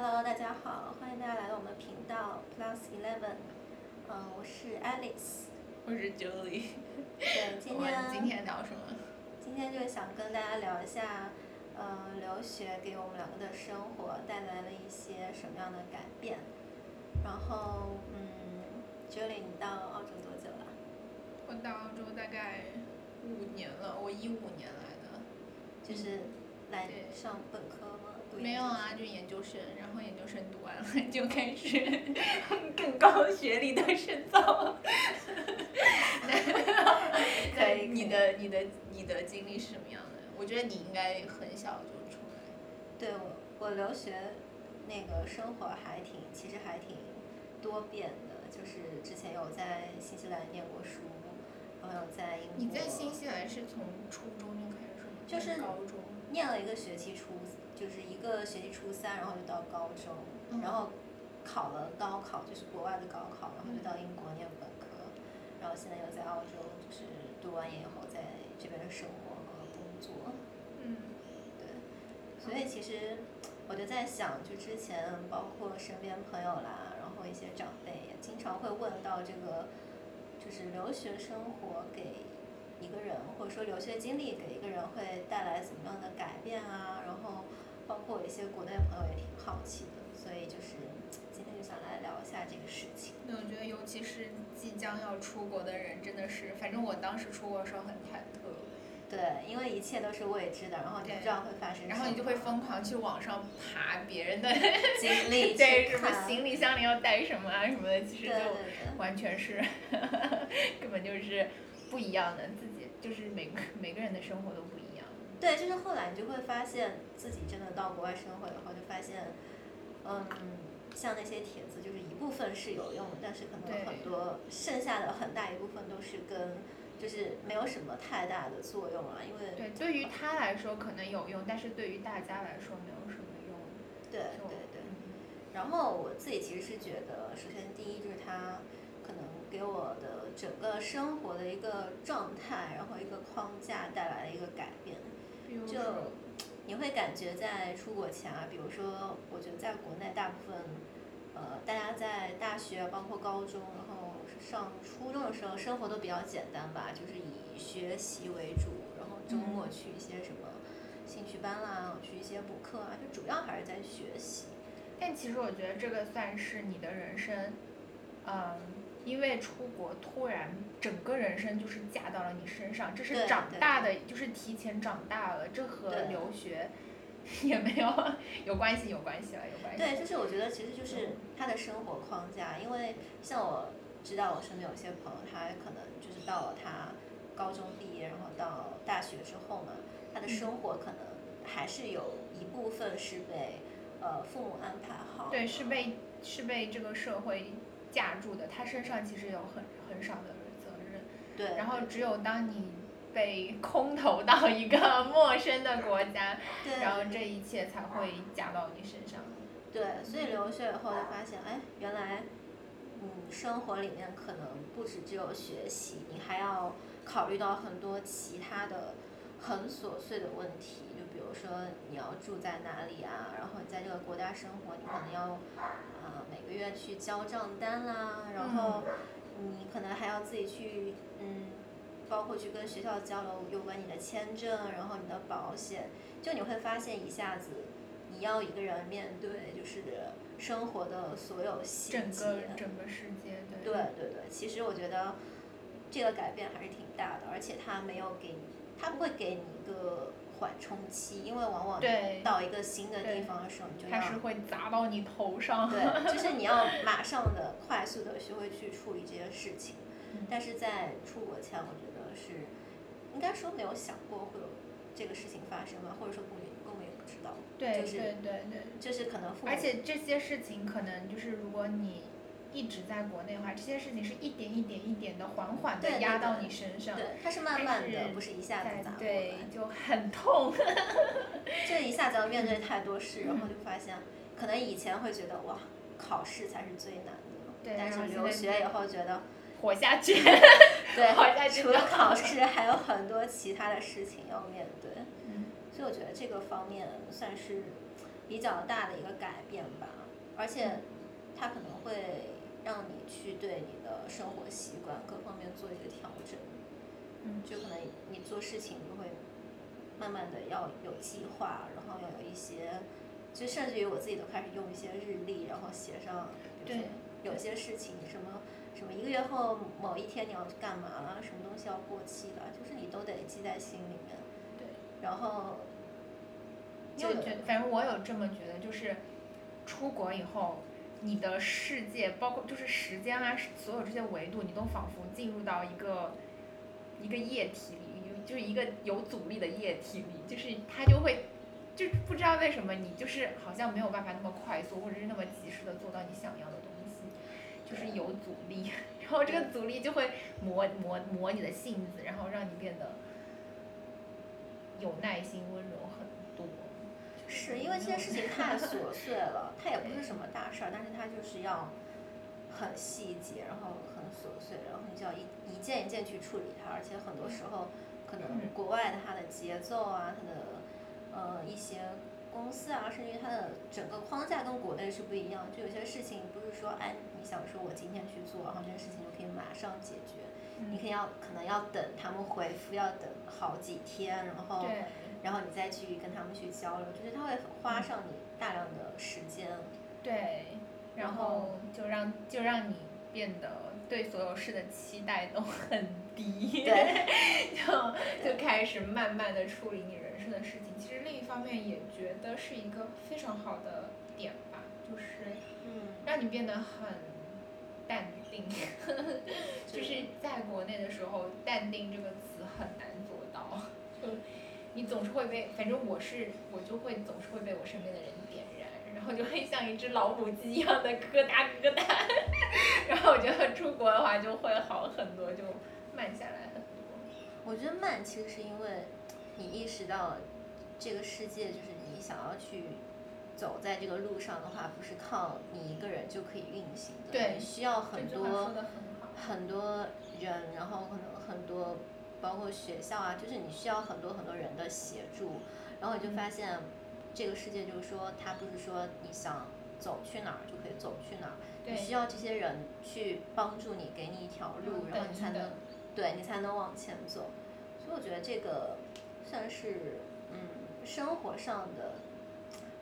Hello，大家好，欢迎大家来到我们频道 Plus Eleven。嗯，我是 Alice。我是 Julie。对，今 天今天聊什么？今天就是想跟大家聊一下，呃，留学给我们两个的生活带来了一些什么样的改变。然后，嗯，Julie，你到澳洲多久了？我到澳洲大概五年了，我一五年来的。就是来上本科吗？读没有啊，就研究生，然后研究生读完了就开始 更高学历的深造。你的你的你的经历是什么样的？我觉得你应该很小就出来。对我，我留学那个生活还挺，其实还挺多变的。就是之前有在新西兰念过书，然后有在英国。你在新西兰是从初中就开始吗？就是高中。念了一个学期初，就是一个学期初三，然后就到高中，嗯然后考了高考，就是国外的高考，然后就到英国念本科，然后现在又在澳洲，就是读完研以后在这边生活和工作。嗯。对，所以其实我就在想，就之前包括身边朋友啦，然后一些长辈也经常会问到这个，就是留学生活给一个人，或者说留学经历给一个人会带来怎么样的改变啊，然后包括一些国内朋友也挺好奇的，所以就是今天就想来聊一下这个事情。对，我觉得尤其是即将要出国的人，真的是，反正我当时出国的时候很忐忑，对，因为一切都是未知的，然后你不对知道会发生什么，然后你就会疯狂去网上爬别人的经历 对什么行李箱里要带什么啊什么的，其实就。完全是 根本就是不一样的，自己就是每个每个人的生活都不。对，就是后来你就会发现自己真的到国外生活以后，就发现，嗯，像那些帖子，就是一部分是有用的，但是可能很多剩下的很大一部分都是跟就是没有什么太大的作用啊，因为对，对于他来说可能有用，但是对于大家来说没有什么用。对对对。嗯然后我自己其实是觉得，首先第一就是他可能给我的整个生活的一个状态，然后一个框架带来了一个改变。就你会感觉在出国前啊，比如说，我觉得在国内大部分，呃，大家在大学包括高中，然后上初中的时候，生活都比较简单吧，就是以学习为主，然后周末嗯去一些什么兴趣班啦，去一些补课啊，就主要还是在学习。但其实我觉得这个算是你的人生，嗯，因为出国突然整个人生就是架到了你身上，这是长大的，就是提前长大了，这和留学 也没有有关系，有关系了，有关系。对，就是我觉得其实就是他的生活框架，因为像我知道我身边有些朋友，他可能就是到了他高中毕业，然后到大学之后嘛，他的嗯生活可能还是有一部分是被呃父母安排好。对，是被是被这个社会架住的，他身上其实有很很少的责任。对，然后只有当你被空投到一个 陌生的国家，对，然后这一切才会加到你身上。对，所以留学以后就发现，哎，原来，嗯，生活里面可能不止只有学习，你还要考虑到很多其他的很琐碎的问题，如说你要住在哪里啊，然后你在这个国家生活，你可能要，啊、每个月去交账单啦，然后你可能还要自己去，嗯，包括去跟学校交流有关你的签证，然后你的保险，就你会发现一下子。你要一个人面对就是生活的所有细节。整个整个世界，对。对对对，其实我觉得这个改变还是挺大的，而且它没有给你，它不会给你一个缓冲期，因为往往对到一个新的地方的时候，你就要它是会砸到你头上。对，就是你要马上的、快速的学会去处理这些事情。嗯但是在出国前，我觉得是应该说没有想过会有这个事情发生吧，或者说根本根本也不知道。对就是对对对。就是可能父母而且这些事情可能就是如果你一直在国内的话，这些事情是一点一点一点的缓缓的压到你身上。对，它是慢慢的，是不是一下子在砸过对来。，就很痛。这一下子要面对太多事，然后就发现，可能以前会觉得哇，考试才是最难的，对但是留学以后觉得，活下去。对活下，去除了考试还有很多其他的事情要面对，嗯所以我觉得这个方面算是比较大的一个改变吧，而且它可能会让你去对你的生活习惯各方面做一个调整。嗯就可能你做事情就会慢慢的要有计划，然后要有一些，就甚至于我自己都开始用一些日历，然后写上，比如说有些事情什么什么一个月后某一天你要干嘛了，什么东西要过期了，就是你都得记在心里面。对。然后。就觉，反正我有这么觉得，就是出国以后，你的世界包括就是时间啊，所有这些维度，你都仿佛进入到一个。一个液体里，就是一个有阻力的液体里，就是它就会，就不知道为什么你就是好像没有办法那么快速或者是那么及时的做到你想要的东西，就是有阻力，然后这个阻力就会磨磨磨你的性子，然后让你变得有耐心、温柔很多。是因为这件事情太琐碎了，它也不是什么大事儿，但是它就是要。很细节，然后很琐碎，然后你就要一一件一件去处理它，而且很多时候可能国外的它的节奏啊，它的呃一些公司啊，甚至于它的整个框架跟国内是不一样。就有些事情不是说哎你想说我今天去做，然后这件事情就可以马上解决，你可以要可能要等他们回复，要等好几天，然后然后你再去跟他们去交流，就是他会花上你大量的时间。对。然后就让就让你变得对所有事的期待都很低，就就开始慢慢的处理你人生的事情。其实另一方面也觉得是一个非常好的点吧，就是嗯让你变得很淡定。就是在国内的时候，淡定这个词很难做到，就你总是会被，反正我是我就会总是会被我身边的人点燃。然后就会像一只老母鸡一样的咯哒咯哒，然后我觉得出国的话就会好很多，就慢下来很多。我觉得慢其实是因为你意识到这个世界就是你想要去走在这个路上的话，不是靠你一个人就可以运行的，对，你需要很多很多人，然后可能很多包括学校啊，就是你需要很多很多人的协助，然后你就发现。这个世界就是说，它不是说你想走去哪儿就可以走去哪儿，你需要这些人去帮助你，给你一条路，然后你才能，对你才能往前走。所以我觉得这个算是嗯生活上的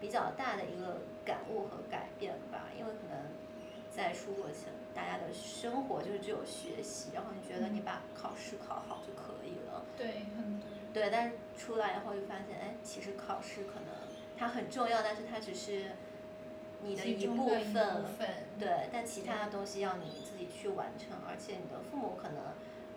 比较大的一个感悟和改变吧。因为可能在出国前，大家的生活就是只有学习，然后你觉得你把考试考好就可以了。对，很对。但是出来以后就发现，哎，其实考试可能。它很重要，但是它只是你的一部分，对，但其他的东西要你自己去完成，而且你的父母可能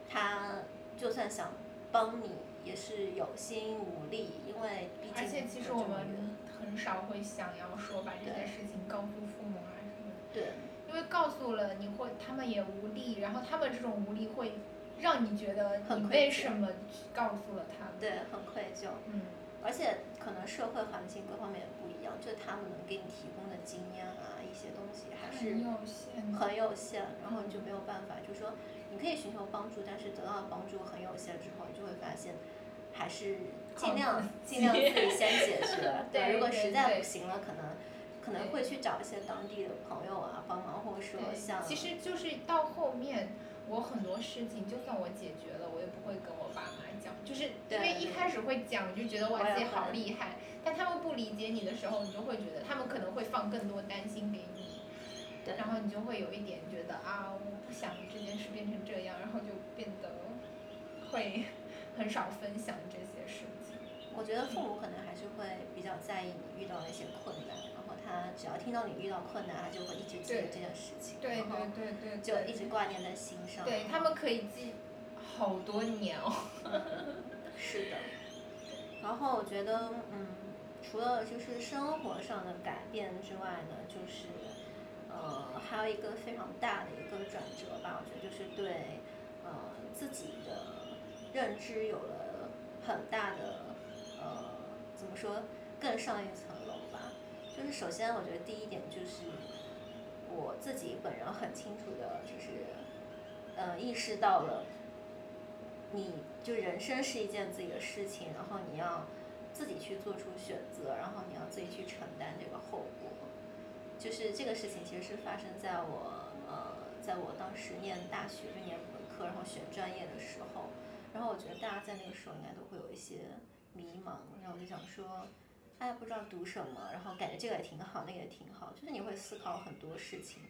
他就算想帮你，也是有心无力，因为毕竟。而且其实我们很少会想要说把这件事情告诉父母啊什么的。对。因为告诉了你会，他们也无力，然后他们这种无力会让你觉得你为什么告诉了他们？对，很愧疚。嗯。而且可能社会环境各方面也不一样，就他们能给你提供的经验啊，一些东西还是很有限，很有限。然后你就没有办法，就是说你可以寻求帮助，但是得到的帮助很有限之后，你就会发现还是尽量尽量自己先解决。对，如果实在不行了，可能可能会去找一些当地的朋友啊帮忙，或者说像。其实就是到后面。我很多事情，就算我解决了，我也不会跟我爸妈讲，就是因为一开始会讲，就觉得哇自己好厉害，但他们不理解你的时候，你就会觉得他们可能会放更多担心给你，然后你就会有一点觉得啊，我不想这件事变成这样，然后就变得会 很少分享这些事情。我觉得父母可能还是会比较在意你遇到的一些困难。他只要听到你遇到困难，他就会一直记得这件事情，对对对对，就一直挂念在心上。对他们可以记好多年哦。是的。然后我觉得，嗯，除了就是生活上的改变之外呢，就是呃，还有一个非常大的一个转折吧。我觉得就是对呃自己的认知有了很大的呃，怎么说，更上一层。就是首先，我觉得第一点就是我自己本人很清楚的，就是，呃，意识到了，你就人生是一件自己的事情，然后你要自己去做出选择，然后你要自己去承担这个后果。就是这个事情其实是发生在我呃，在我当时念大学就念本科，然后选专业的时候，然后我觉得大家在那个时候应该都会有一些迷茫，然后我就想说，哎，不知道读什么，然后感觉这个也挺好，那个也挺好，就是你会思考很多事情。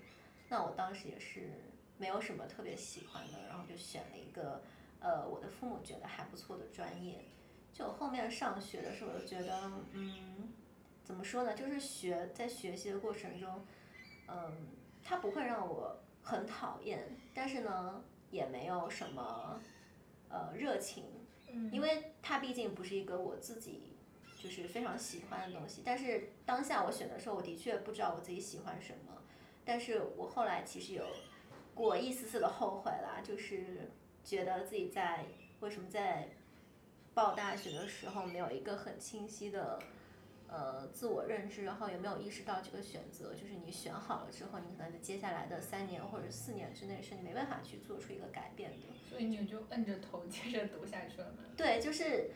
那我当时也是没有什么特别喜欢的，然后就选了一个呃，我的父母觉得还不错的专业。就后面上学的时候，我就觉得，嗯。怎么说呢？就是学在学习的过程中，嗯，它不会让我很讨厌，但是呢，也没有什么呃热情，因为它毕竟不是一个我自己就是非常喜欢的东西。但是当下我选的时候，我的确不知道我自己喜欢什么，但是我后来其实有过一丝丝的后悔啦，就是觉得自己在为什么在报大学的时候没有一个很清晰的。呃，自我认知，然后也没有意识到这个选择？就是你选好了之后，你可能在接下来的三年或者四年之内，是你没办法去做出一个改变的。所以你就摁着头接着读下去了吗？对，就是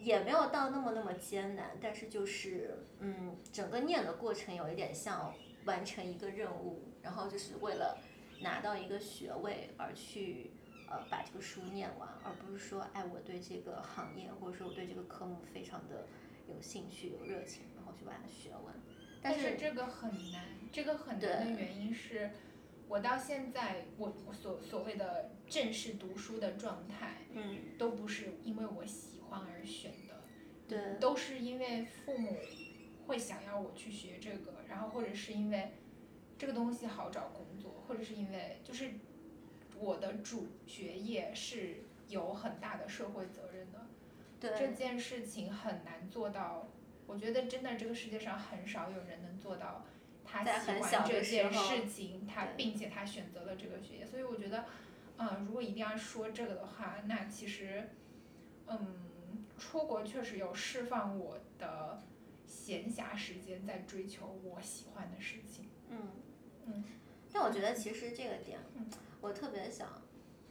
也没有到那么那么艰难，但是就是嗯，整个念的过程有一点像完成一个任务，然后就是为了拿到一个学位而去呃把这个书念完，而不是说哎我对这个行业或者说我对这个科目非常的。有兴趣、有热情，然后去把它学完。但是这个很难，这个很难的原因是，我到现在我我所所谓的正式读书的状态，嗯，都不是因为我喜欢而选的，对，都是因为父母会想要我去学这个，然后或者是因为这个东西好找工作，或者是因为就是我的主学业是有很大的社会责任的。对。这件事情很难做到，我觉得真的这个世界上很少有人能做到，他喜欢这件事情，他并且他选择了这个学业，所以我觉得，嗯，如果一定要说这个的话，那其实，嗯，出国确实有释放我的闲暇时间，在追求我喜欢的事情。嗯嗯，但我觉得其实这个点，我特别想，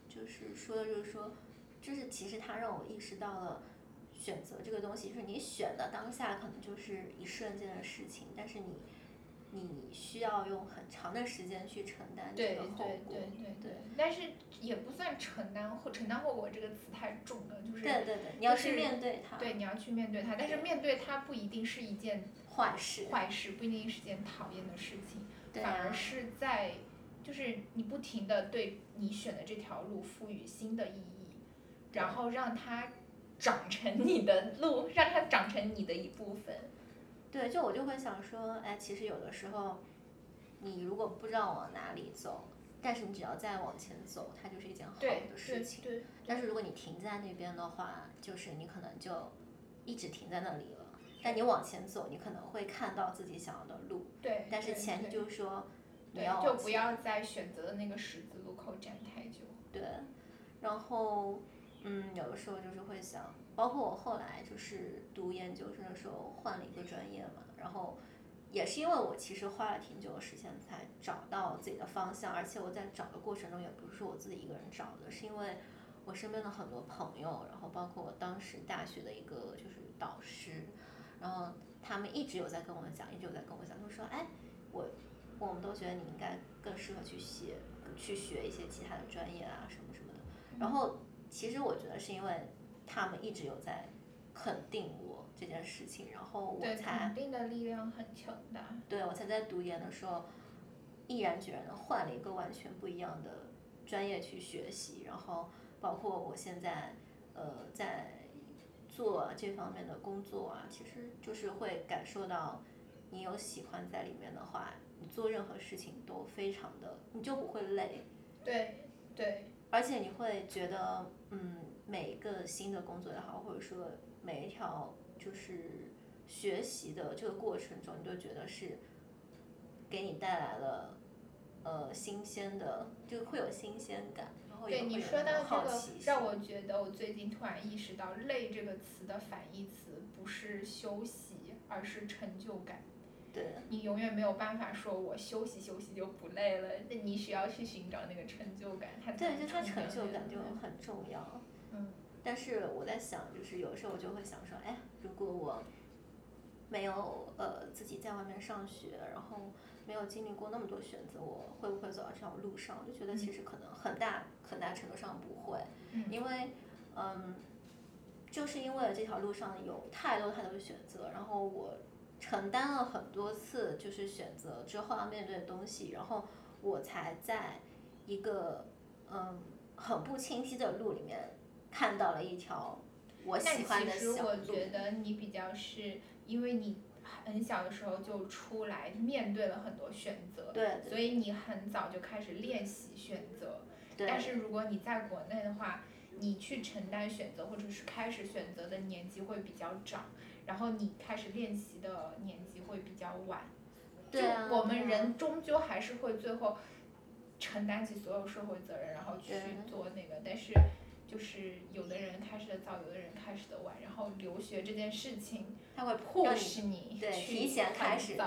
就是说的就是说，就是其实它让我意识到了。选择这个东西，就是你选的当下可能就是一瞬间的事情，但是你你需要用很长的时间去承担这个后果。对对对对对。但是也不算承担后承担后果这个词太重了，就是。对对对，你要去面对它。对，你要去面对它，但是面对它不一定是一件坏事。坏事不一定是件讨厌的事情，反而是在就是你不停的对你选的这条路赋予新的意义，然后让它。长成你的路，让它长成你的一部分。对，就我就会想说，哎，其实有的时候，你如果不知道往哪里走，但是你只要再往前走，它就是一件好的事情。对。但是如果你停在那边的话，就是你可能就一直停在那里了。但你往前走，你可能会看到自己想要的路。对。但是前提就是说，你要就不要在选择的那个十字路口站太久。对。然后。嗯，有的时候就是会想，包括我后来就是读研究生的时候换了一个专业嘛，然后也是因为我其实花了挺久的时间才找到自己的方向，而且我在找的过程中也不是我自己一个人找的，是因为我身边的很多朋友，然后包括我当时大学的一个就是导师，然后他们一直有在跟我讲，一直有在跟我讲，就说，哎，我我们都觉得你应该更适合去学去学一些其他的专业啊什么什么的，然后。其实我觉得是因为他们一直有在肯定我这件事情，然后我才肯定的力量很强大。对，我才在读研的时候毅然决然的换了一个完全不一样的专业去学习，然后包括我现在呃在做这方面的工作啊，其实就是会感受到你有喜欢在里面的话，你做任何事情都非常的，你就不会累。对对。而且你会觉得，嗯，每一个新的工作也好，或者说每一条就是学习的这个过程中，你都觉得是给你带来了呃新鲜的，就会有新鲜感，然后也会有好奇心。让我觉得，我最近突然意识到“累”这个词的反义词不是休息，而是成就感。对你永远没有办法说，我休息休息就不累了。那你需要去寻找那个成就感，它对，就它成就感就很重要。嗯，但是我在想，就是有时候我就会想说，哎，如果我没有呃自己在外面上学，然后没有经历过那么多选择，我会不会走到这条路上？我就觉得其实可能很大很大程度上不会，因为嗯，就是因为这条路上有太多太多的选择，然后我承担了很多次就是选择之后要面对的东西，然后我才在一个嗯很不清晰的路里面看到了一条我喜欢的其实我觉。得你比较是因为你很小的时候就出来面对了很多选择，对所以你很早就开始练习选择。对但是如果你在国内的话，你去承担选择或者是开始选择的年纪会比较长，然后你开始练习的年纪会比较晚。就对啊我们人终究还是会最后承担起所有社会责任，然后去做那个，但是。就是有的人开始的早，有的人开始的晚，然后留学这件事情它会迫使你对提前开始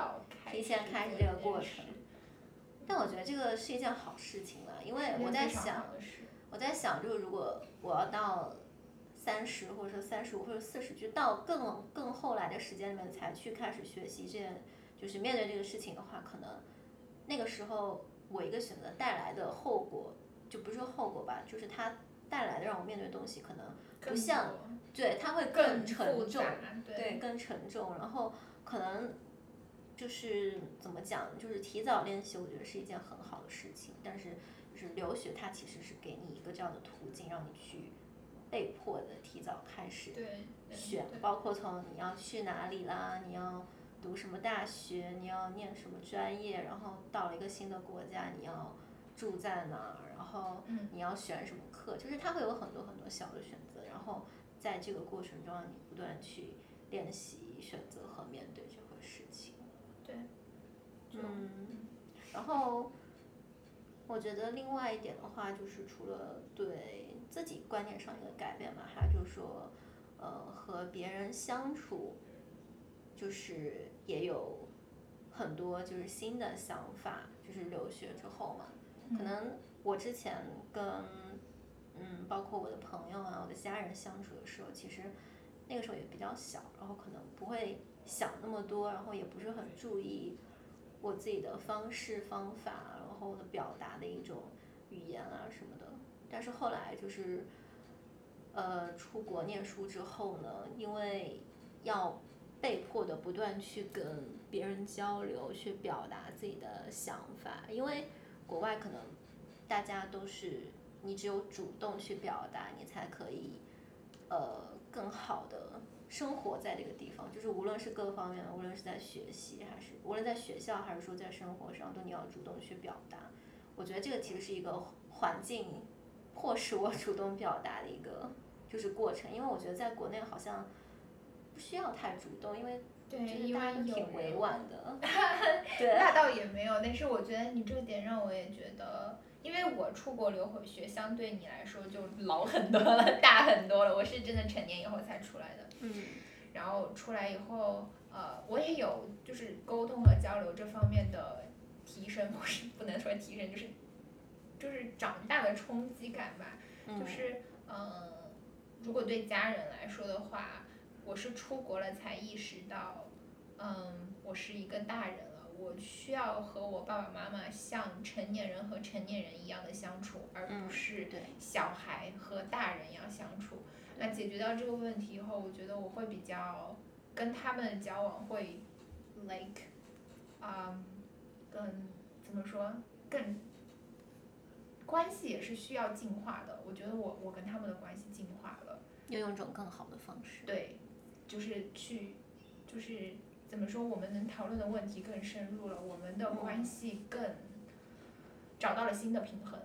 提前开始这个过程。但我觉得这个是一件好事情了，因为我在想我在想，就是如果我要到三十或者说三十五或者四十，就到更更后来的时间里面才去开始学习这件，就是面对这个事情的话，可能那个时候我一个选择带来的后果，就不是说后果吧，就是它带来的让我面对的东西可能不像对，它会更沉重，对，更沉重，然后可能就是怎么讲，就是提早练习，我觉得是一件很好的事情。但是就是留学，它其实是给你一个这样的途径，让你去被迫的提早开始选，对包括从你要去哪里啦，你要读什么大学，你要念什么专业，然后到了一个新的国家，你要住在哪儿，然后嗯你要选什么课，就是它会有很多很多小的选择，然后在这个过程中，你不断去练习选择和面对这个事情。对，嗯，然后我觉得另外一点的话，就是除了对自己观念上一个改变嘛，还有就是说，呃，和别人相处，就是也有很多就是新的想法，就是留学之后嘛，可能我之前跟嗯，包括我的朋友啊，我的家人相处的时候，其实那个时候也比较小，然后可能不会想那么多，然后也不是很注意我自己的方式方法，然后的表达的一种语言啊什么的。但是后来就是，呃，出国念书之后呢，因为要被迫的不断去跟别人交流，去表达自己的想法，因为国外可能大家都是你只有主动去表达，你才可以呃更好的生活在这个地方，就是无论是各方面的，无论是在学习还是无论在学校还是说在生活上，都你要主动去表达。我觉得这个其实是一个环境迫使我 主动表达的一个就是过程，因为我觉得在国内好像不需要太主动，因为对，就是因为有大家都挺委婉的。对，那倒也没有，但是我觉得你这个点让我也觉得，因为我出国留回学，相对你来说就老很多了，大很多了。我是真的成年以后才出来的，嗯然后出来以后，呃，我也有就是沟通和交流这方面的提升，不是不能说提升，就是就是长大的冲击感吧。嗯就是嗯、呃如果对家人来说的话，我是出国了才意识到，嗯，我是一个大人了，我需要和我爸爸妈妈像成年人和成年人一样的相处，而不嗯是对小孩和大人一样相处。那解决掉这个问题以后，我觉得我会比较跟他们的交往会，like，嗯，更怎么说更关系也是需要进化的。我觉得我我跟他们的关系进化了，要用一种更好的方式。对，就是去，就是怎么说，我们能讨论的问题更深入了，我们的关系更找到了新的平衡。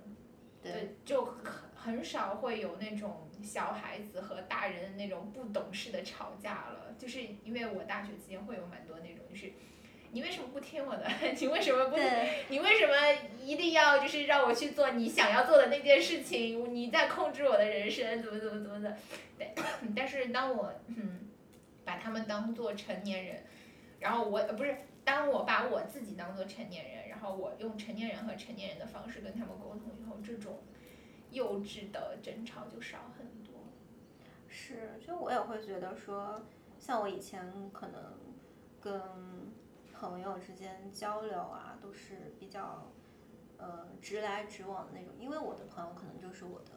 对，就很很少会有那种小孩子和大人的那种不懂事的吵架了，就是因为我大学期间会有蛮多那种，就是你为什么不听我的？你为什么不？你为什么一定要就是让我去做你想要做的那件事情？你在控制我的人生，怎么怎么怎么的？但，但是当我嗯把他们当做成年人，然后我呃不是当我把我自己当做成年人，然后我用成年人和成年人的方式跟他们沟通以后，这种幼稚的争吵就少很多。是，就我也会觉得说，像我以前可能跟朋友之间交流啊，都是比较呃直来直往的那种，因为我的朋友可能就是我的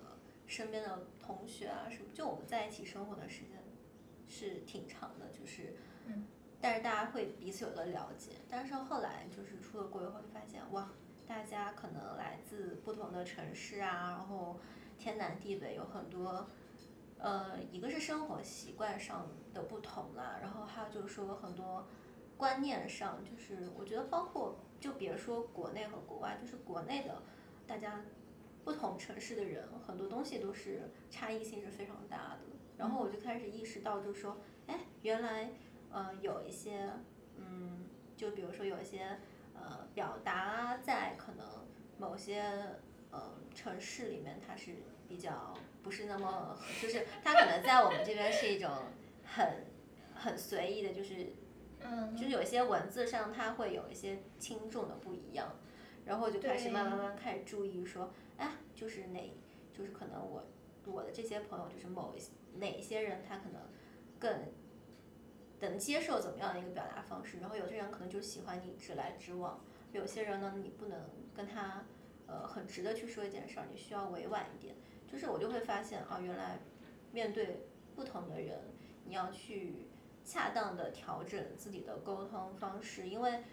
身边的同学啊什么，就我们在一起生活的时间是挺长的，就是，嗯但是大家会彼此有了了解，但是后来就是出了国以后就发现哇，大家可能来自不同的城市啊，然后天南地北，有很多。呃，一个是生活习惯上的不同啦，然后还有就是说很多观念上，就是我觉得包括就别说国内和国外，就是国内的大家不同城市的人，很多东西都是差异性是非常大的。然后我就开始意识到，就是说，哎，原来呃有一些嗯，就比如说有一些呃表达啊，在可能某些呃城市里面它是比较不是那么，就是它可能在我们这边是一种很很随意的，就是嗯，就是有些文字上它会有一些轻重的不一样，然后就开始慢慢慢慢开始注意说，哎，就是哪就是可能我我的这些朋友就是某一些哪些人他可能更能接受怎么样的一个表达方式，然后有些人可能就喜欢你直来直往，有些人呢你不能跟他呃很直的去说一件事儿，你需要委婉一点。就是我就会发现啊，原来面对不同的人，你要去恰当的调整自己的沟通方式，因为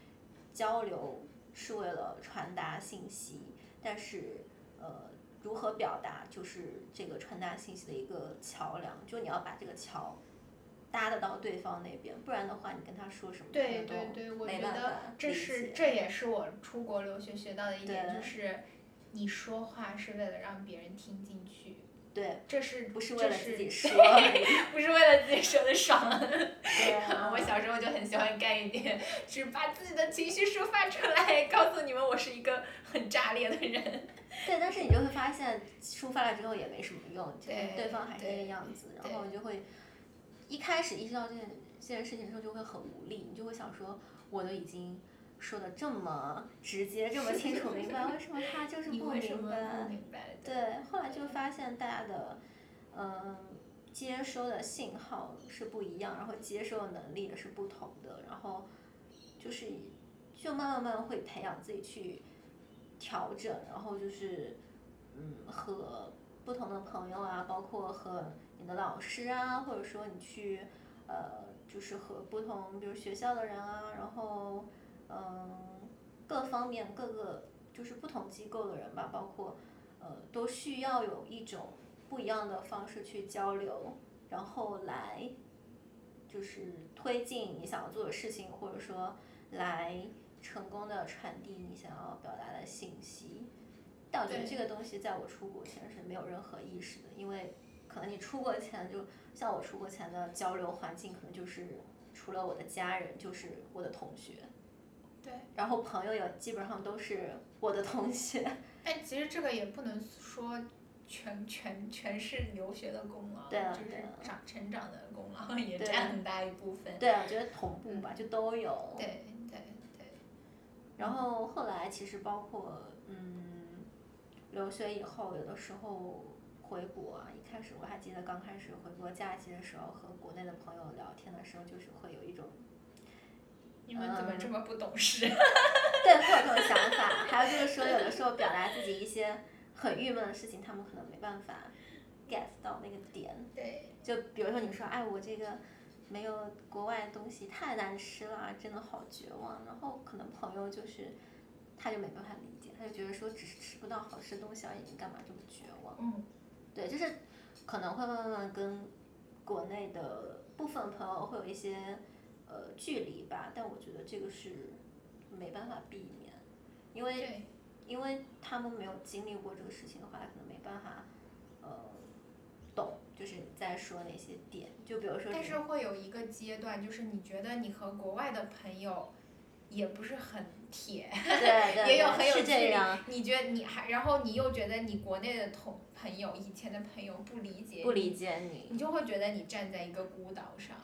交流是为了传达信息，但是呃，如何表达就是这个传达信息的一个桥梁，就你要把这个桥搭得到对方那边，不然的话，你跟他说什么，对对对，我没觉得这是这也是我出国留学学到的一点，就是你说话是为了让别人听进去，对，这是不是为了自己 说。不是为了自己说的爽。对啊我小时候就很喜欢干一点，只把自己的情绪抒发出来，告诉你们我是一个很炸裂的人。对，但是你就会发现抒发了之后也没什么用，就是对对方还是那个样子，然后你就会一开始意识到这件这件事情之后就会很无力，你就会想说，我都已经说的这么直接、这么清楚明白，为什么他就是不？明白？对，后来就发现大家的嗯接收的信号是不一样，然后接收的能力也是不同的，然后就是就慢慢慢慢会培养自己去调整，然后就是嗯和不同的朋友啊，包括和你的老师啊，或者说你去呃就是和不同比如学校的人啊，然后嗯各方面各个就是不同机构的人吧，包括呃都需要有一种不一样的方式去交流，然后来就是推进你想要做的事情，或者说来成功的传递你想要表达的信息。但我觉得这个东西在我出国前是没有任何意识的，因为可能你出国前就像我出国前的交流环境，可能就是除了我的家人，就是我的同学，对。然后朋友也基本上都是我的同学。哎，其实这个也不能说全全全是留学的功劳，就是长成长的功劳 也对占很大一部分。对，我觉得同步吧，就都有。对对对，然后后来其实包括嗯，留学以后，有的时候回国啊，一开始我还记得刚开始回国假期的时候，和国内的朋友聊天的时候，就是会有一种你们怎么嗯这么不懂事？对，会有这种想法。还有就是说，有的时候表达自己一些很郁闷的事情，他们可能没办法 get 到那个点。对就比如说你说，哎，我这个没有国外的东西太难吃了，真的好绝望。然后可能朋友就是，他就没办法理解，他就觉得说只是吃不到好吃的东西而已，你干嘛这么绝望？嗯，对，就是可能会慢慢跟国内的部分朋友会有一些呃距离吧，但我觉得这个是没办法避免，因为因为他们没有经历过这个事情的话，可能没办法呃懂，就是你在说哪些点，就比如说但是会有一个阶段，就是你觉得你和国外的朋友也不是很铁，对对 也有很有距离。你觉得你还，然后你又觉得你国内的同朋友、以前的朋友不理解你不理解你，你就会觉得你站在一个孤岛上，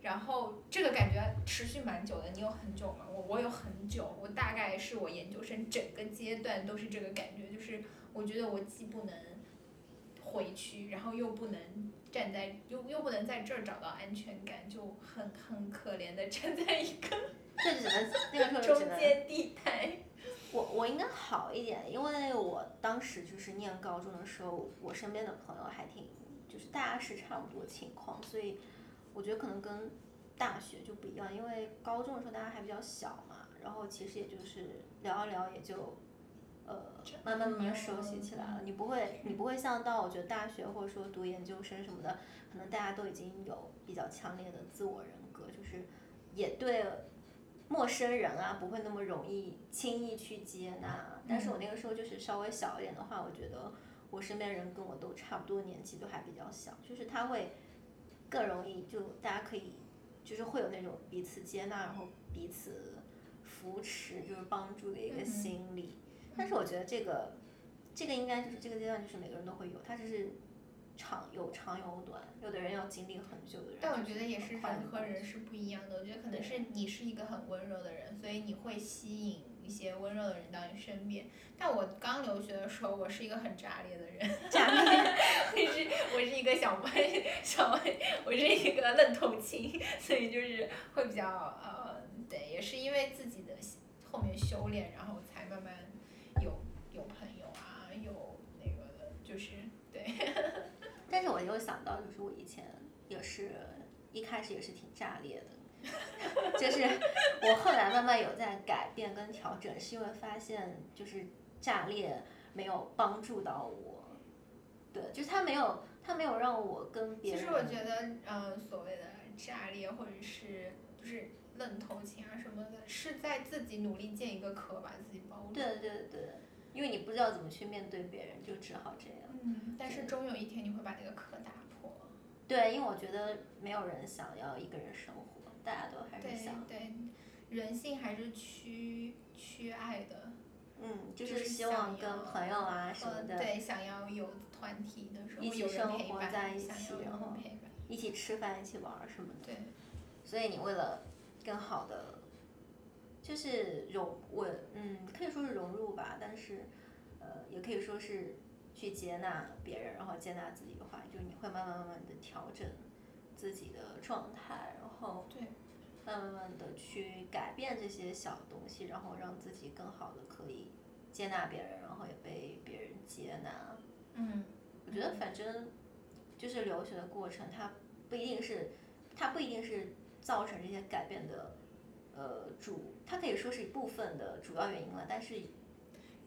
然后这个感觉持续蛮久的。你有很久吗？我我有很久，我大概是我研究生整个阶段都是这个感觉，就是我觉得我既不能回去，然后又不能站在又又不能在这儿找到安全感，就很很可怜的 站在一个这只能那个时候只能。中间地带。我我应该好一点，因为我当时就是念高中的时候，我身边的朋友还挺，就是大家是差不多情况，所以我觉得可能跟大学就不一样，因为高中的时候大家还比较小嘛，然后其实也就是聊一聊也就，呃，慢慢慢慢熟悉起来了。你不会你不会像到我觉得大学或者说读研究生什么的，可能大家都已经有比较强烈的自我人格，就是也对。陌生人啊，不会那么容易轻易去接纳。但是我那个时候就是稍微小一点的话，我觉得我身边人跟我都差不多年纪，都还比较小，就是他会更容易就大家可以就是会有那种彼此接纳，然后彼此扶持，就是帮助的一个心理。但是我觉得这个这个应该就是这个阶段就是每个人都会有，他只是。长有长有短，有的人要经历很久的人。但我觉得也是人和人是不一样的。我觉得可能是你是一个很温柔的人，所以你会吸引一些温柔的人到你身边。但我刚留学的时候，我是一个很炸裂的人。炸裂。我是我是一个小妹小妹，我是一个愣头青，所以就是会比较呃，对，也是因为自己的后面修炼，然后才慢慢有有朋友啊，有那个的，就是对。但是我又想到，就是我以前也是一开始也是挺炸裂的，就是我后来慢慢有在改变跟调整，是因为发现就是炸裂没有帮助到我，对，就是他没有他没有让我跟别人。其实我觉得，嗯，所谓的炸裂或者是就是愣头青啊什么的，是在自己努力建一个壳把自己包住。对对对，因为你不知道怎么去面对别人，就只好这样。嗯，但是终有一天你会把这个壳打破。对，因为我觉得没有人想要一个人生活，大家都还是想。对对，人性还是趋趋爱的。嗯，就是希望跟朋友啊什么的。对，想要有团体的时候，一起生活在一起，然后一起吃饭，一起玩什么的。对。所以你为了更好的，就是融我嗯，可以说是融入吧，但是呃，也可以说是。去接纳别人，然后接纳自己的话，就是你会慢慢慢慢的调整自己的状态，然后对慢慢慢的去改变这些小东西，然后让自己更好的可以接纳别人，然后也被别人接纳。嗯，我觉得反正就是留学的过程，它不一定是，它不一定是造成这些改变的，呃，主，它可以说是一部分的主要原因了，但是，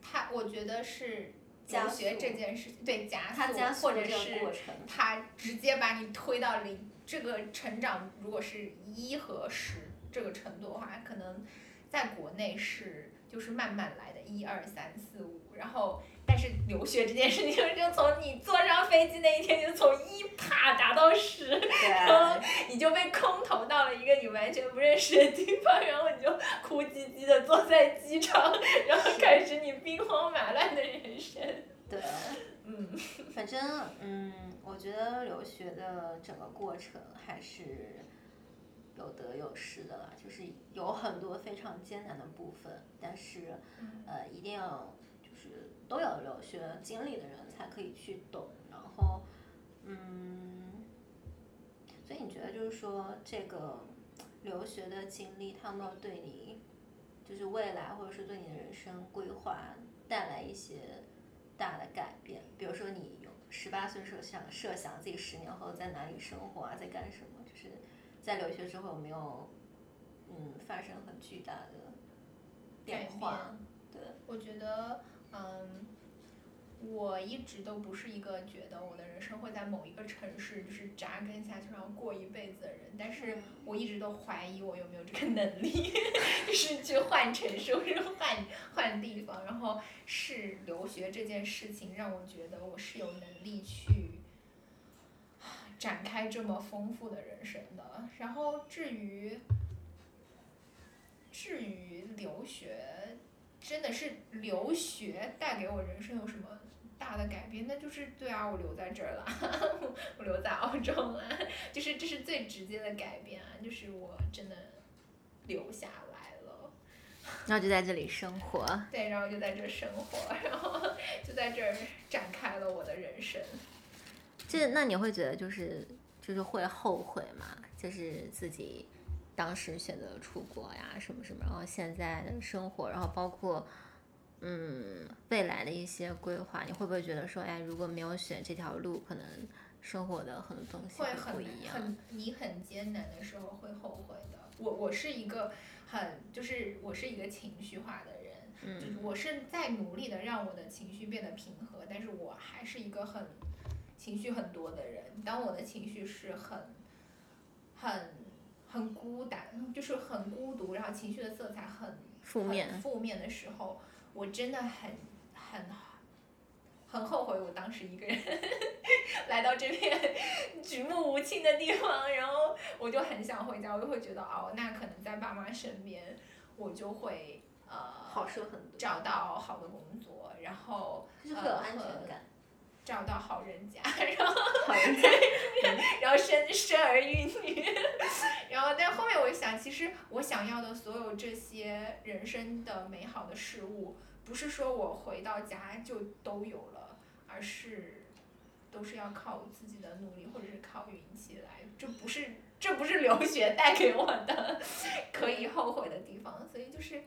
它我觉得是。教学这件事，对加速，或者是他直接把你推到零，这个成长如果是一和十这个程度的话，可能在国内是就是慢慢来的，一二三四五，然后但是留学这件事情就从你坐上飞机那一天就从一啪打到十，然后你就被空投到了一个你完全不认识的地方，然后你就哭唧唧的坐在机场，然后开始你兵荒马乱的人生。对，嗯，反正嗯，我觉得留学的整个过程还是有得有失的啦，就是有很多非常艰难的部分，但是呃，一定要就是都有留学经历的人才可以去懂，然后嗯，所以你觉得就是说这个留学的经历，他们对你就是未来或者是对你的人生规划带来一些？大的改变，比如说你有十八岁时候想设想自己十年后在哪里生活啊，在干什么，就是在留学之后有没有嗯发生很巨大的变化？对，我觉得嗯。我一直都不是一个觉得我的人生会在某一个城市就是扎根下去然后过一辈子的人，但是我一直都怀疑我有没有这个能力，就是去换城市或者换换地方，然后是留学这件事情让我觉得我是有能力去展开这么丰富的人生的。然后至于至于留学，真的是留学带给我人生有什么？大的改变，那就是对啊，我留在这儿了，我留在澳洲了，就是这是最直接的改变啊，就是我真的留下来了，然后就在这里生活，对，然后就在这生活，然后就在这儿展开了我的人生。这那你会觉得就是就是会后悔吗？就是自己当时选择出国呀，什么什么，然后现在的生活，然后包括嗯未来的一些规划，你会不会觉得说，哎，如果没有选这条路，可能生活的很多东西会不一样。很你很艰难的时候会后悔的。我我是一个很就是我是一个情绪化的人，嗯，我是在努力的让我的情绪变得平和，但是我还是一个很情绪很多的人。当我的情绪是很很很孤单，就是很孤独，然后情绪的色彩很负面负面的时候，我真的很很很后悔我当时一个人 来到这片举目无亲的地方，然后我就很想回家，我就会觉得哦，那可能在爸妈身边，我就会呃好受很多，找到好的工作，然后就是会有安全感。找到好人家，然后好人家，然后生生儿育女，然后但后面我就想，其实我想要的所有这些人生的美好的事物，不是说我回到家就都有了，而是都是要靠我自己的努力或者是靠运气来，这不是这不是留学带给我的可以后悔的地方，所以就是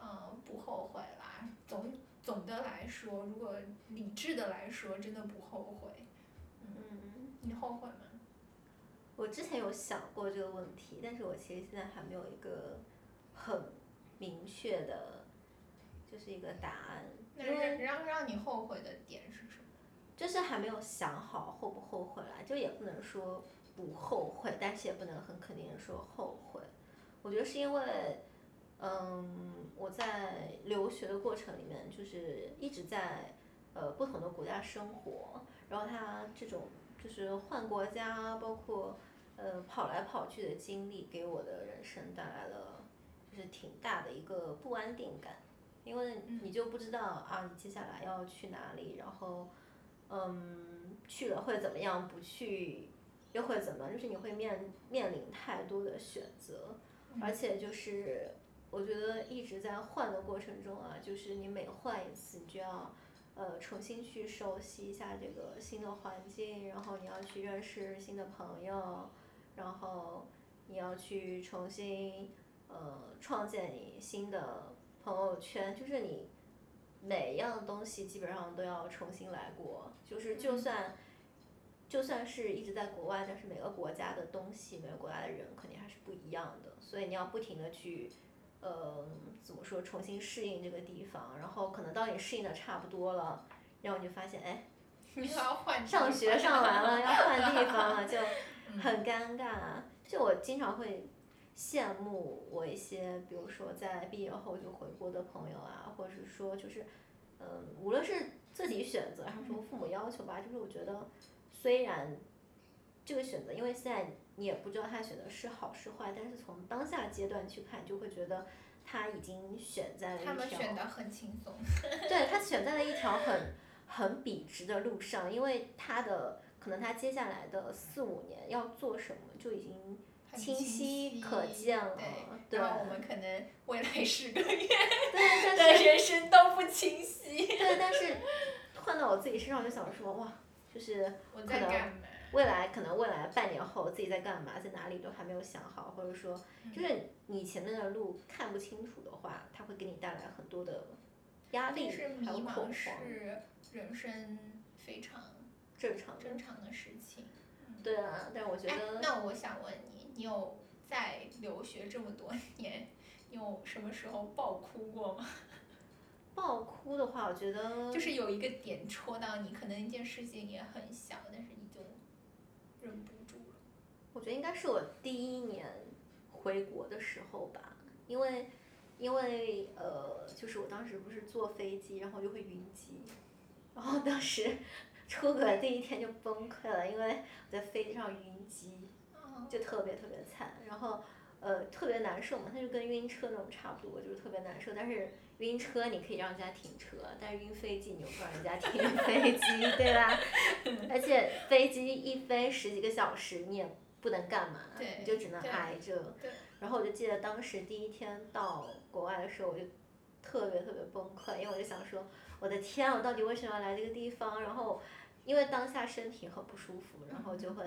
嗯不后悔啦，总。总的来说，如果理智的来说，真的不后悔。嗯，你后悔吗？我之前有想过这个问题，但是我其实现在还没有一个很明确的，就是一个答案。那让让让你后悔的点是什么？就是还没有想好后不后悔啦，就也不能说不后悔，但是也不能很肯定的说后悔。我觉得是因为。嗯，我在留学的过程里面，就是一直在呃不同的国家生活，然后他这种就是换国家，包括呃跑来跑去的经历，给我的人生带来了就是挺大的一个不安定感，因为你就不知道啊，你接下来要去哪里，然后嗯去了会怎么样，不去又会怎么，就是你会面面临太多的选择，而且就是。我觉得一直在换的过程中啊，就是你每换一次，你就要，呃，重新去熟悉一下这个新的环境，然后你要去认识新的朋友，然后你要去重新，呃，创建你新的朋友圈，就是你每样东西基本上都要重新来过，就是就算，就算是一直在国外，但是每个国家的东西，每个国家的人肯定还是不一样的，所以你要不停的去。呃，怎么说？重新适应这个地方，然后可能当你适应的差不多了，然后你就发现，哎，上学上完了要换地方了，就 很尴尬。就我经常会羡慕我一些，比如说在毕业后就回国的朋友啊，或者是说就是，嗯，无论是自己选择还是说父母要求吧，就是我觉得虽然这个选择，因为现在。你也不知道他选的是好是坏，但是从当下阶段去看，就会觉得他已经选在了一条。他们选的很轻松。对他选在了一条很很笔直的路上，因为他的可能他接下来的四五年要做什么就已经清晰可见了。对。然后我们可能未来十个月的人生都不清晰。对，但是换到我自己身上，就想说哇，就是可能。未来可能未来半年后自己在干嘛，在哪里都还没有想好，或者说，就是你前面的路看不清楚的话，它会给你带来很多的压力，还有恐慌。是人生非常正常正常的事情。对啊，但我觉得。那我想问你，你有在留学这么多年，你有什么时候爆哭过吗？爆哭的话，我觉得。就是有一个点戳到你，可能一件事情也很小，但是。忍不住了，我觉得应该是我第一年回国的时候吧，因为因为呃，就是我当时不是坐飞机，然后就会晕机，然后当时出国第一天就崩溃了，因为我在飞机上晕机，就特别特别惨，然后呃特别难受嘛，它就跟晕车那种差不多，就是特别难受，但是。晕车你可以让人家停车，但是晕飞机你又不让人家停飞机，对吧？而且飞机一飞十几个小时，你也不能干嘛，你就只能挨着。然后我就记得当时第一天到国外的时候，我就特别特别崩溃，因为我就想说，我的天，我到底为什么要来这个地方？然后因为当下身体很不舒服，然后就会。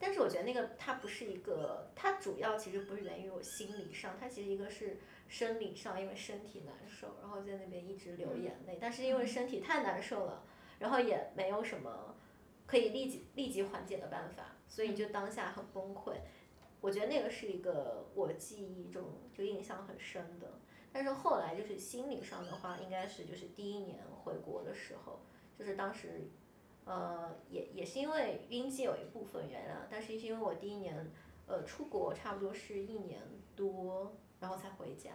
但是我觉得那个它不是一个，它主要其实不是源于我心理上，它其实一个是生理上，因为身体难受，然后在那边一直流眼泪。但是因为身体太难受了，然后也没有什么可以立即立即缓解的办法，所以就当下很崩溃。我觉得那个是一个我记忆中就印象很深的。但是后来就是心理上的话，应该是就是第一年回国的时候，就是当时。呃，也也是因为晕机有一部分原因，但是是因为我第一年，呃，出国差不多是一年多，然后才回家，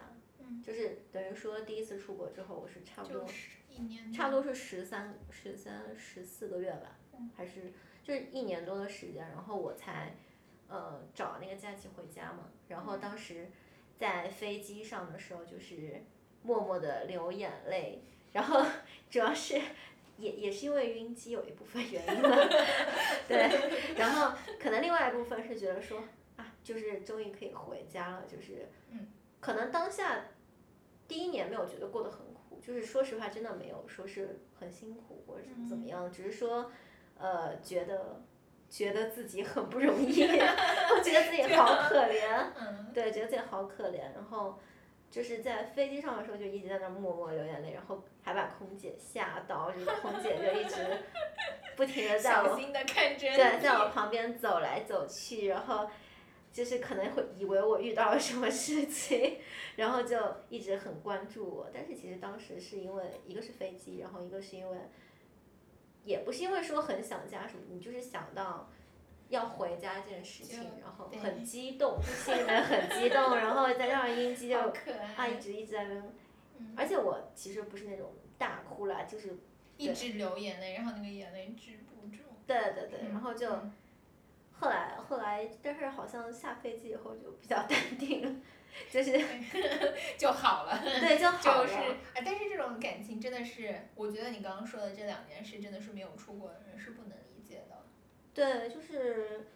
就是等于说第一次出国之后，我是差不多，差不多是十三、十三、十四个月吧，还是就是一年多的时间，然后我才，呃，找那个假期回家嘛，然后当时在飞机上的时候，就是默默的流眼泪，然后 主要是。也也是因为晕机有一部分原因吧，对，然后可能另外一部分是觉得说啊，就是终于可以回家了，就是，可能当下第一年没有觉得过得很苦，就是说实话真的没有说是很辛苦或者怎么样，只是说，呃，觉得觉得自己很不容易，觉得自己好可怜，对，觉得自己好可怜，然后。就是在飞机上的时候就一直在那默默流眼泪，然后还把空姐吓到，就是空姐就一直不停的在我对在我旁边走来走去，然后就是可能会以为我遇到了什么事情，然后就一直很关注我。但是其实当时是因为一个是飞机，然后一个是因为也不是因为说很想家什么，你就是想到。要回家这件事情，然后很激动，心里面很激动，然后再加上音 机就啊一直一直在那，而且我其实不是那种大哭啦，就是一直流眼泪，然后那个眼泪止不住。对对对，然后就后来后来，但是好像下飞机以后就比较 淡定了，就是 就好了。对，就 好了。就是哎，但是这种感情真的是，我觉得你刚刚说的这两件事，真的是没有出国的人是不能理解的。对，就是，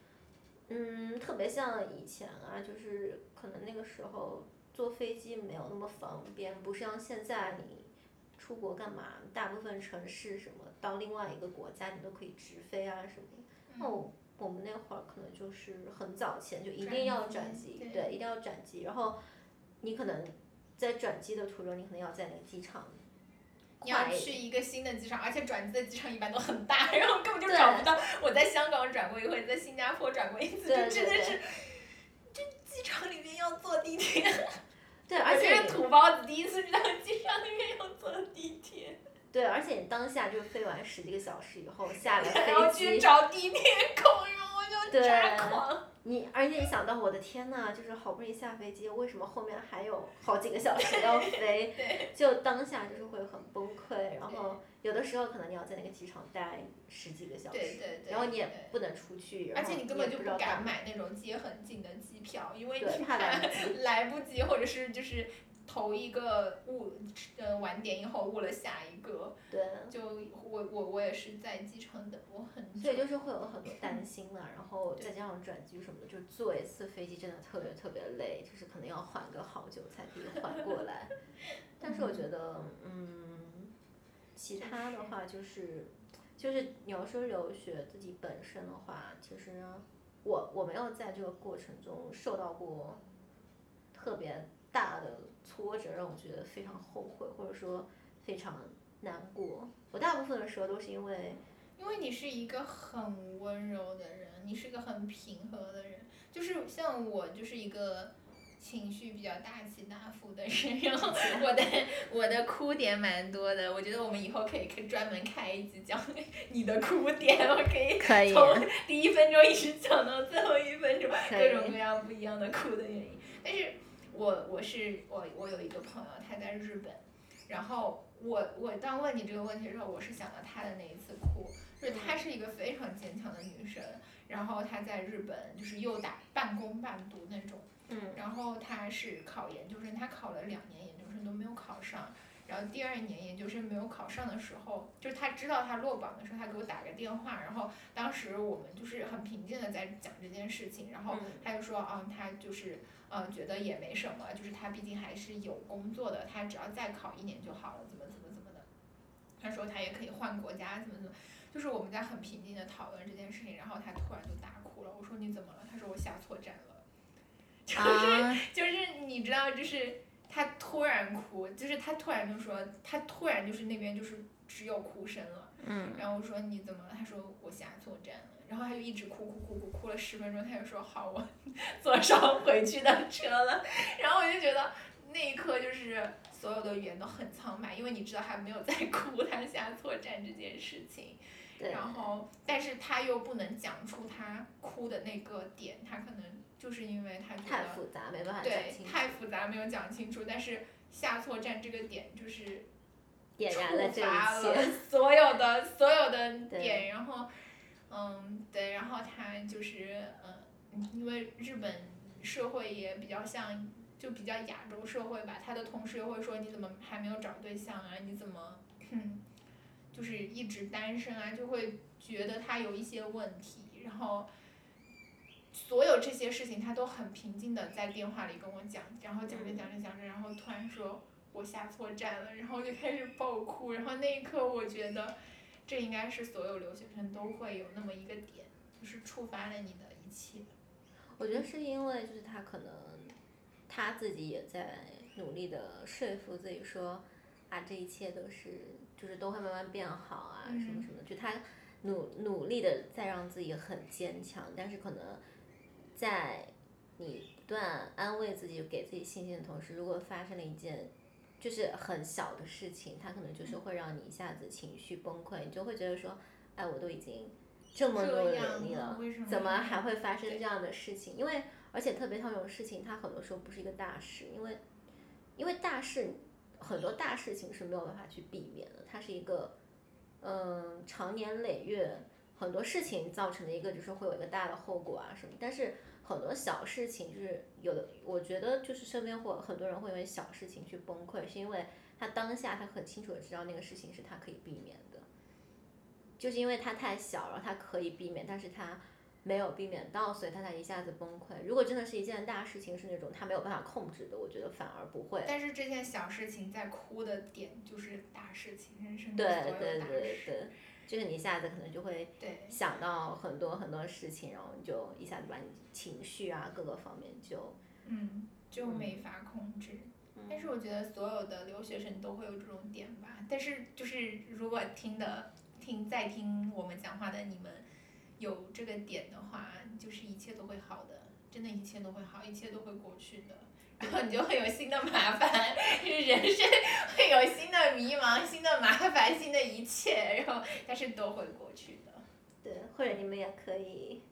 嗯，特别像以前啊，就是可能那个时候坐飞机没有那么方便，不像现在你出国干嘛，大部分城市什么到另外一个国家你都可以直飞啊什么。那我我们那会儿可能就是很早前就一定要转机，对，一定要转机，然后你可能在转机的途中，你可能要在那个机场。你要去一个新的机场，而且转机的机场一般都很大，然后根本就找不到。我在香港转过一回，在新加坡转过一次，就真的是，这机场里面要坐地铁。对，而且土包子第一次知道机场里面要坐地铁。对，而且你当下就飞完十几个小时以后下了飞机，然后去找地铁口，然后我就抓狂。你而且你想到我的天呐，就是好不容易下飞机，为什么后面还有好几个小时要飞？就当下就是会很崩溃，然后有的时候可能你要在那个机场待十几个小时，然后你也不能出去，而且你根本就不敢买那种接很近的机票，因为你怕来不及，或者是就是。头一个误，呃，晚点以后误了下一个，对，就我我我也是在机场等过很久，所以就是会有很多担心嘛，然后再加上转机什么的，就坐一次飞机真的特别特别累，就是可能要缓个好久才可以缓过来。但是我觉得，嗯，其他的话就是，就是你要说留学自己本身的话，其实我我没有在这个过程中受到过特别大的。挫折让我觉得非常后悔，或者说非常难过。我大部分的时候都是因为，因为你是一个很温柔的人，你是个很平和的人。就是像我，就是一个情绪比较大起大伏的人，然后我的我的哭点蛮多的。我觉得我们以后可以可专门开一集讲你的哭点，我可以从第一分钟一直讲到最后一分钟，各种各样不一样的哭的原因。但是。我我是我我有一个朋友，他在日本，然后我我当问你这个问题的时候，我是想到他的那一次哭，就是她是一个非常坚强的女生，然后她在日本就是又打半工半读那种，嗯，然后她是考研究生，她考了两年研究生都没有考上。然后第二年研究生没有考上的时候，就是他知道他落榜的时候，他给我打个电话，然后当时我们就是很平静的在讲这件事情，然后他就说，嗯，他就是嗯觉得也没什么，就是他毕竟还是有工作的，他只要再考一年就好了，怎么怎么怎么的。他说他也可以换国家，怎么怎么，就是我们在很平静的讨论这件事情，然后他突然就大哭了。我说你怎么了？他说我下错站了。就是就是你知道，就是他突然哭，就是他突然就说他突然就是那边就是只有哭声了。嗯。然后我说你怎么了？他说我下错站了。然后他就一直哭哭哭哭哭了十分钟，他就说好，我 坐上回去的车了。然后我就觉得那一刻就是所有的语言都很苍白，因为你知道他没有在哭，他下错站这件事情。然后，但是他又不能讲出他哭的那个点，他可能就是因为他觉得太复杂没办法对太复杂没有讲清楚，但是下错站这个点就是触发了所有的 所有的点，然后。嗯，对，然后他就是嗯，因为日本社会也比较像，就比较亚洲社会吧。他的同事又会说你怎么还没有找对象啊？你怎么，就是一直单身啊？就会觉得他有一些问题。然后，所有这些事情他都很平静的在电话里跟我讲，然后讲着讲着讲着，然后突然说我下错站了，然后就开始爆哭。然后那一刻我觉得。这应该是所有留学生都会有那么一个点，就是触发了你的一切。我觉得是因为就是他可能他自己也在努力的说服自己说啊这一切都是就是都会慢慢变好啊什么什么，就他努努力的在让自己很坚强，但是可能在你不断安慰自己给自己信心的同时，如果发生了一件。就是很小的事情，它可能就是会让你一下子情绪崩溃，你就会觉得说，哎，我都已经这么多努力了，怎么还会发生这样的事情？因为而且特别像这种事情，它很多时候不是一个大事，因为因为大事很多大事情是没有办法去避免的，它是一个嗯长年累月很多事情造成的一个，就是会有一个大的后果啊什么，但是。很多小事情就是有的，我觉得就是身边会很多人会因为小事情去崩溃，是因为他当下他很清楚的知道那个事情是他可以避免的，就是因为他太小了，他可以避免，但是他没有避免到，所以他才一下子崩溃。如果真的是一件大事情，是那种他没有办法控制的，我觉得反而不会。但是这件小事情在哭的点就是大事情，人生的所有大事。就是你一下子可能就会想到很多很多事情，然后你就一下子把你情绪啊各个方面就嗯就没法控制。但是我觉得所有的留学生都会有这种点吧。但是就是如果听的听在听我们讲话的你们有这个点的话，就是一切都会好的，真的一切都会好，一切都会过去的。然后你就会有新的麻烦，就是人生会有新的迷茫、新的麻烦、新的一切，然后但是都会过去的。对，或者你们也可以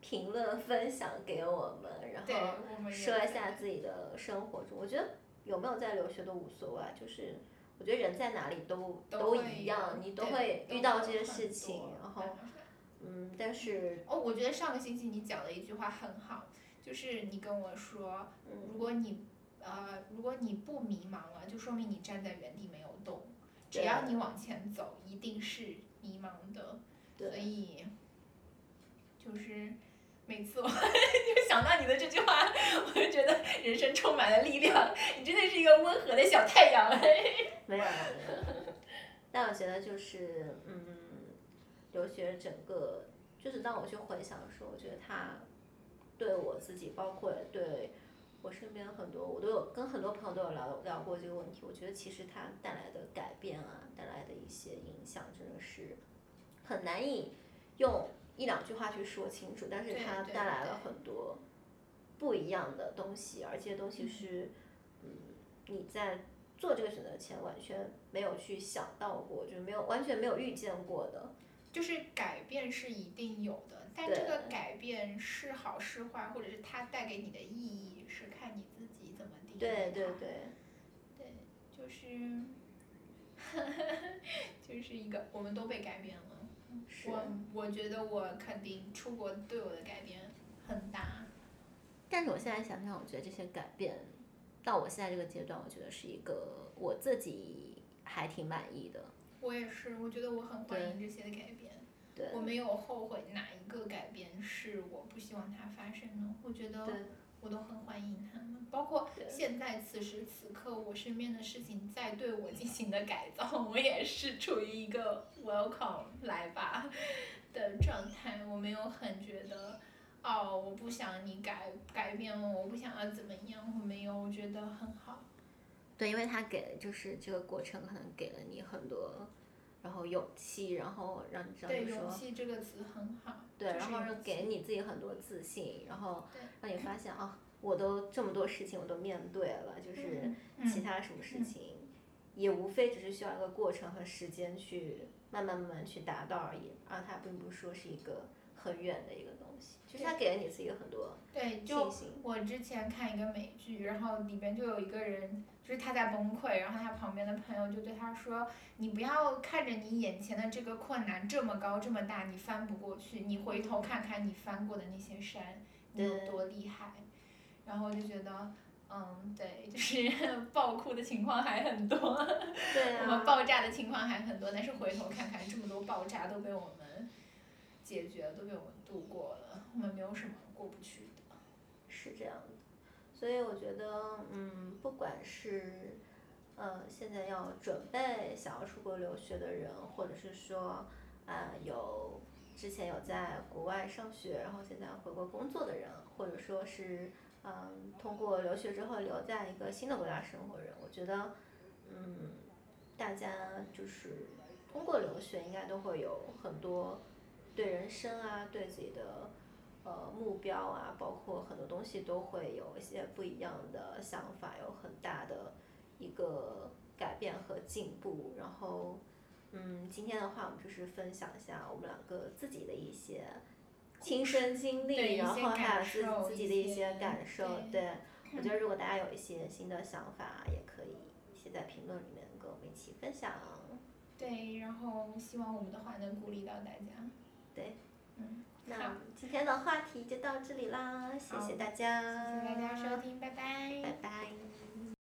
评论分享给我们，然后说一下自己的生活中。我觉得有没有在留学都无所谓，就是我觉得人在哪里都都一样，你都会遇到这些事情，然后嗯，但是哦，我觉得上个星期你讲的一句话很好。就是你跟我说，如果你呃，如果你不迷茫了，就说明你站在原地没有动。只要你往前走，一定是迷茫的。所以，就是每次我 就想到你的这句话，我就觉得人生充满了力量。你真的是一个温和的小太阳。没有，没有。但我觉得就是，嗯，留学整个，就是当我去回想的时候，我觉得他。对我自己，包括对我身边很多，我都有跟很多朋友都有聊聊过这个问题。我觉得其实它带来的改变啊，带来的一些影响，真的是很难以用一两句话去说清楚。但是它带来了很多不一样的东西，而这些东西是，嗯，你在做这个选择前完全没有去想到过，就是没有完全没有预见过的。就是改变是一定有的。但这个改变是好是坏，或者是它带给你的意义，是看你自己怎么定义对对对，对，就是，就是一个，我们都被改变了。我我觉得我肯定出国对我的改变很大。但是我现在想想，我觉得这些改变，到我现在这个阶段，我觉得是一个我自己还挺满意的。我也是，我觉得我很欢迎这些的改变。我没有后悔哪一个改变是我不希望它发生的。我觉得我都很欢迎他们。包括现在此时此刻，我身边的事情在对我进行的改造，我也是处于一个 welcome 来吧的状态。我没有很觉得，哦，我不想你改改变我，我不想要怎么样，我没有，我觉得很好。对，因为他给就是这个过程可能给了你很多，然后勇气，然后让你知道说勇气这个词很好。对，然后给你自己很多自信，然后让你发现啊，我都这么多事情我都面对了，就是嗯其他什么事情，也无非只是需要一个过程和时间去慢慢慢慢去达到而已，而它并不是说是一个很远的一个东西，就是它给了你自己很多对，就。我之前看一个美剧，然后里边就有一个人，就是他在崩溃，然后他旁边的朋友就对他说：“你不要看着你眼前的这个困难这么高这么大，你翻不过去，你回头看看你翻过的那些山，你有多厉害。”然后我就觉得，嗯，对，就是 爆哭的情况还很多，对我们啊，爆炸的情况还很多，但是回头看看，这么多爆炸都被我们解决了，都被我们度过了，我们没有什么过不去的。是这样的。所以我觉得，嗯，不管是呃现在要准备想要出国留学的人，或者是说啊、有之前有在国外上学，然后现在回国工作的人，或者说是嗯通过留学之后留在一个新的国家生活的人，我觉得嗯大家就是通过留学应该都会有很多对人生啊，对自己的呃目标啊，包括很多东西都会有一些不一样的想法，有很大的一个改变和进步。然后，嗯，今天的话，我们就是分享一下我们两个自己的一些亲身经历，然后还有自自己的一一些些感受。对对，我觉得如果大家有一些新的想法，也可以写在评论里面跟我们一起分享。对，然后希望我们的话能鼓励到大家。对，嗯，那我们今天的话题就到这里啦，谢谢大家，谢谢大家收听，拜拜。拜拜。